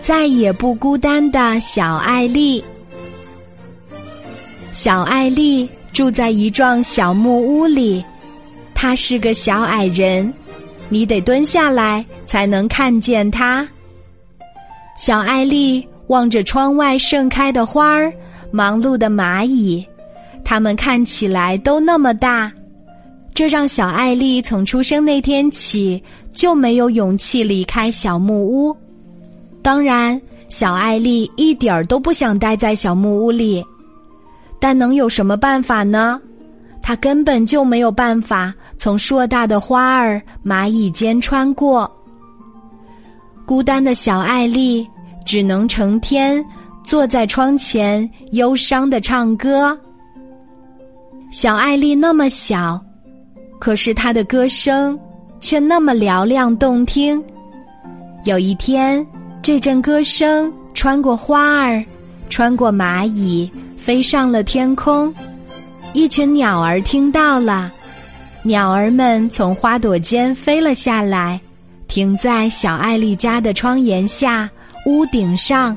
再也不孤单的小艾丽。小艾丽住在一幢小木屋里，她是个小矮人，你得蹲下来才能看见她。小艾丽望着窗外盛开的花儿，忙碌的蚂蚁，它们看起来都那么大，这让小艾丽从出生那天起就没有勇气离开小木屋。当然，小艾丽一点儿都不想待在小木屋里，但能有什么办法呢？她根本就没有办法从硕大的花儿、蚂蚁间穿过。孤单的小艾丽只能成天坐在窗前，忧伤的唱歌。小艾丽那么小，可是她的歌声却那么嘹亮动听。有一天。这阵歌声穿过花儿，穿过蚂蚁，飞上了天空。一群鸟儿听到了，鸟儿们从花朵间飞了下来，停在小艾丽家的窗檐下、屋顶上。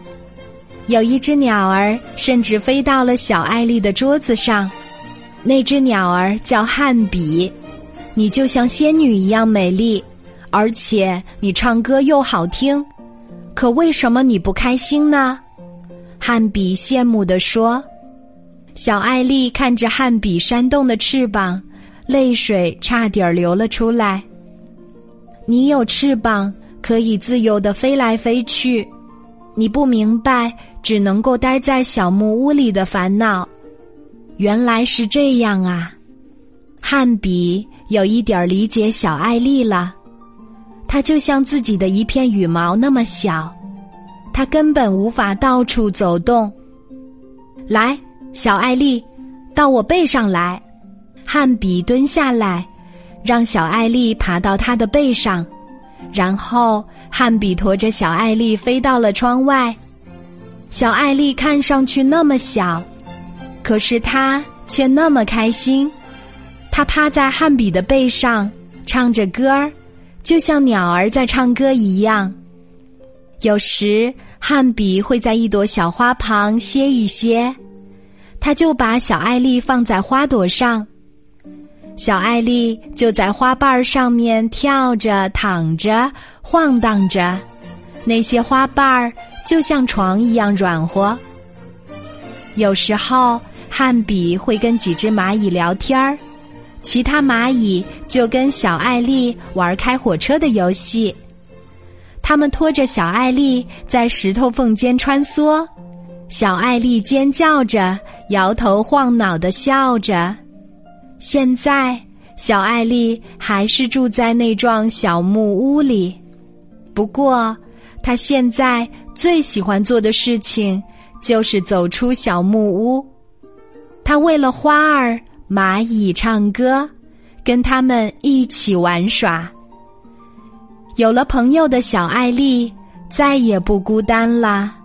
有一只鸟儿甚至飞到了小艾丽的桌子上。那只鸟儿叫汉比，你就像仙女一样美丽，而且你唱歌又好听。可为什么你不开心呢？汉比羡慕地说。小艾丽看着汉比扇动的翅膀，泪水差点流了出来。你有翅膀，可以自由的飞来飞去。你不明白只能够待在小木屋里的烦恼。原来是这样啊！汉比有一点理解小艾丽了。它就像自己的一片羽毛那么小，它根本无法到处走动。来，小艾丽，到我背上来。汉比蹲下来，让小艾丽爬到他的背上，然后汉比驮着小艾丽飞到了窗外。小艾丽看上去那么小，可是她却那么开心。她趴在汉比的背上，唱着歌儿。就像鸟儿在唱歌一样，有时汉比会在一朵小花旁歇一歇，他就把小艾丽放在花朵上，小艾丽就在花瓣上面跳着、躺着、晃荡着，那些花瓣儿就像床一样软和。有时候汉比会跟几只蚂蚁聊天儿。其他蚂蚁就跟小艾丽玩开火车的游戏，他们拖着小艾丽在石头缝间穿梭，小艾丽尖叫着，摇头晃脑的笑着。现在，小艾丽还是住在那幢小木屋里，不过，她现在最喜欢做的事情就是走出小木屋，她为了花儿。蚂蚁唱歌，跟他们一起玩耍。有了朋友的小艾丽，再也不孤单啦。